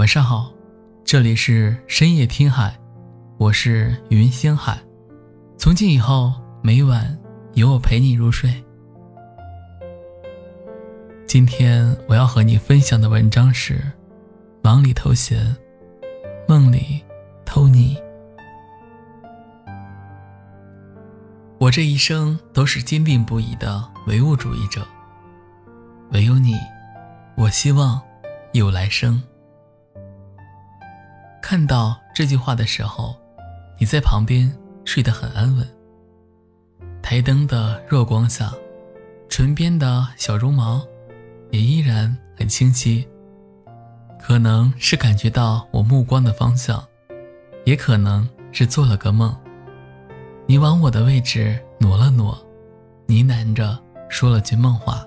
晚上好，这里是深夜听海，我是云星海。从今以后，每晚有我陪你入睡。今天我要和你分享的文章是《忙里偷闲，梦里偷你》。我这一生都是坚定不移的唯物主义者，唯有你，我希望有来生。看到这句话的时候，你在旁边睡得很安稳。台灯的弱光下，唇边的小绒毛。也依然很清晰，可能是感觉到我目光的方向，也可能是做了个梦。你往我的位置挪了挪，呢喃着说了句梦话。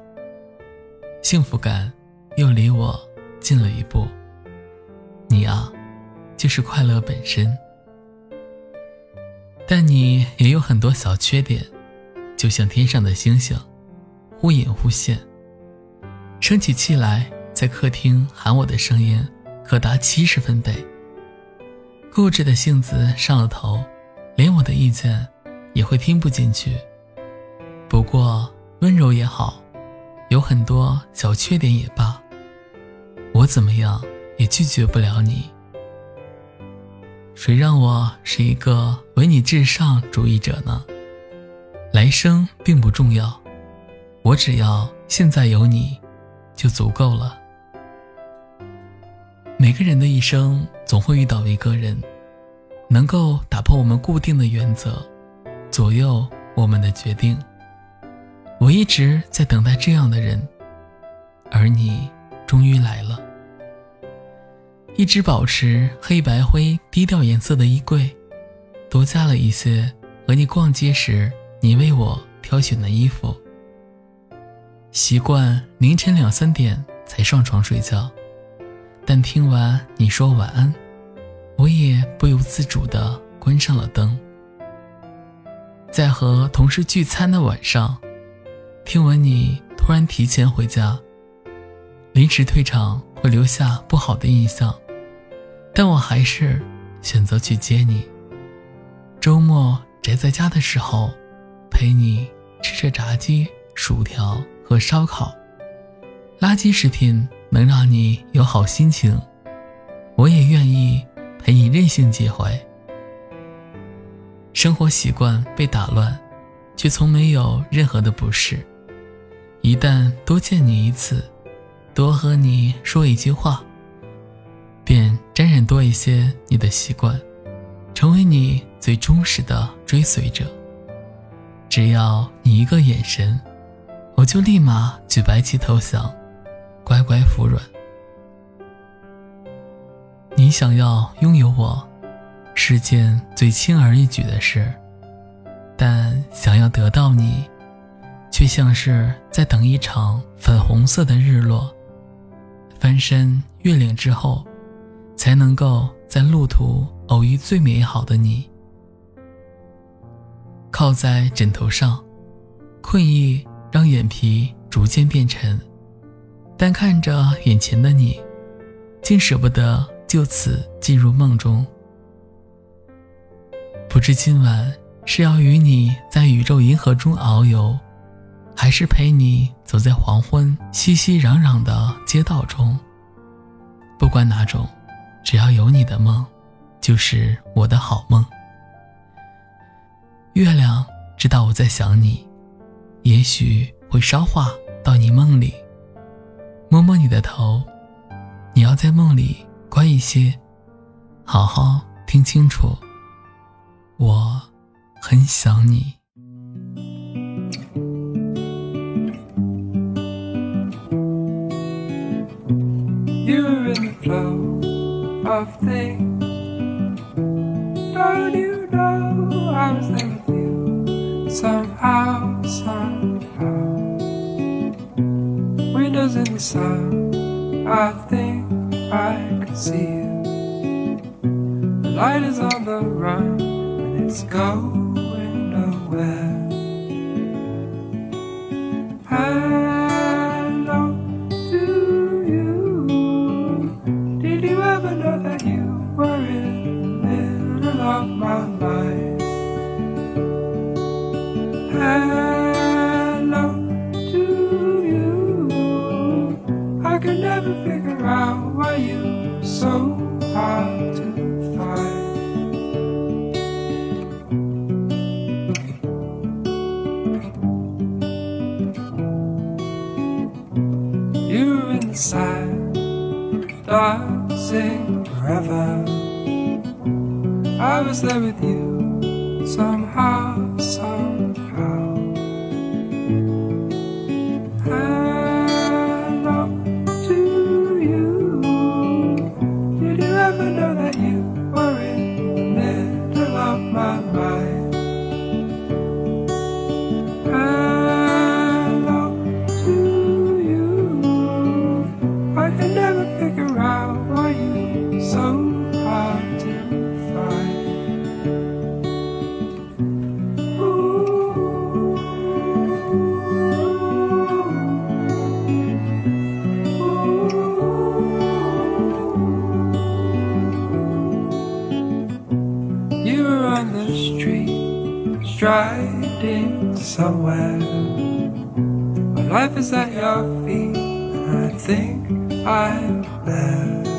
幸福感又离我近了一步。你啊，就是快乐本身。但你也有很多小缺点，就像天上的星星，忽隐忽现。生起气来，在客厅喊我的声音可达七十分贝。固执的性子上了头，连我的意见也会听不进去。不过温柔也好，有很多小缺点也罢，我怎么样也拒绝不了你。谁让我是一个唯你至上主义者呢？来生并不重要，我只要现在有你。就足够了。每个人的一生总会遇到一个人，能够打破我们固定的原则，左右我们的决定。我一直在等待这样的人，而你终于来了。一直保持黑白灰低调颜色的衣柜，多加了一些和你逛街时你为我挑选的衣服。习惯凌晨两三点才上床睡觉，但听完你说晚安，我也不由自主地关上了灯。在和同事聚餐的晚上，听闻你突然提前回家，临时退场会留下不好的印象，但我还是选择去接你。周末宅在家的时候，陪你吃着炸鸡、薯条。和烧烤，垃圾食品能让你有好心情，我也愿意陪你任性几回。生活习惯被打乱，却从没有任何的不适。一旦多见你一次，多和你说一句话，沾染多一些你的习惯，成为你最忠实的追随者。只要你一个眼神。我就立马举白旗投降，乖乖服软。你想要拥有我，是件最轻而易举的事，但想要得到你，却像是在等一场粉红色的日落，翻山越岭之后，才能够在路途偶遇最美好的你。靠在枕头上，困意。让眼皮逐渐变沉，但看着眼前的你，竟舍不得就此进入梦中。不知今晚是要与你在宇宙银河中遨游，还是陪你走在黄昏熙熙攘攘的街道中。不管哪种，只要有你的梦，就是我的好梦。月亮知道我在想你。也许会捎话到你梦里，摸摸你的头。你要在梦里乖一些，好好听清楚。我很想你。of things. don't you know I was there with you? Somehow, somehow. Windows in the sun, I think I can see you. The light is on the run, and it's going. forever. I was there with you somehow, somehow. to you did you ever know that you were in I can never figure so hard to find. You were on the street, striding somewhere. My life is at your feet, and I think I'm there.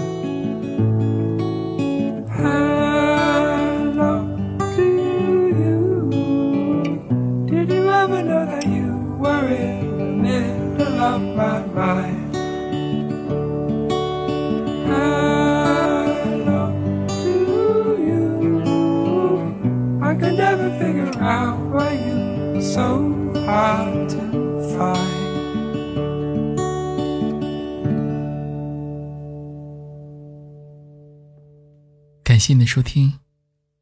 感谢你的收听，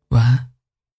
晚安。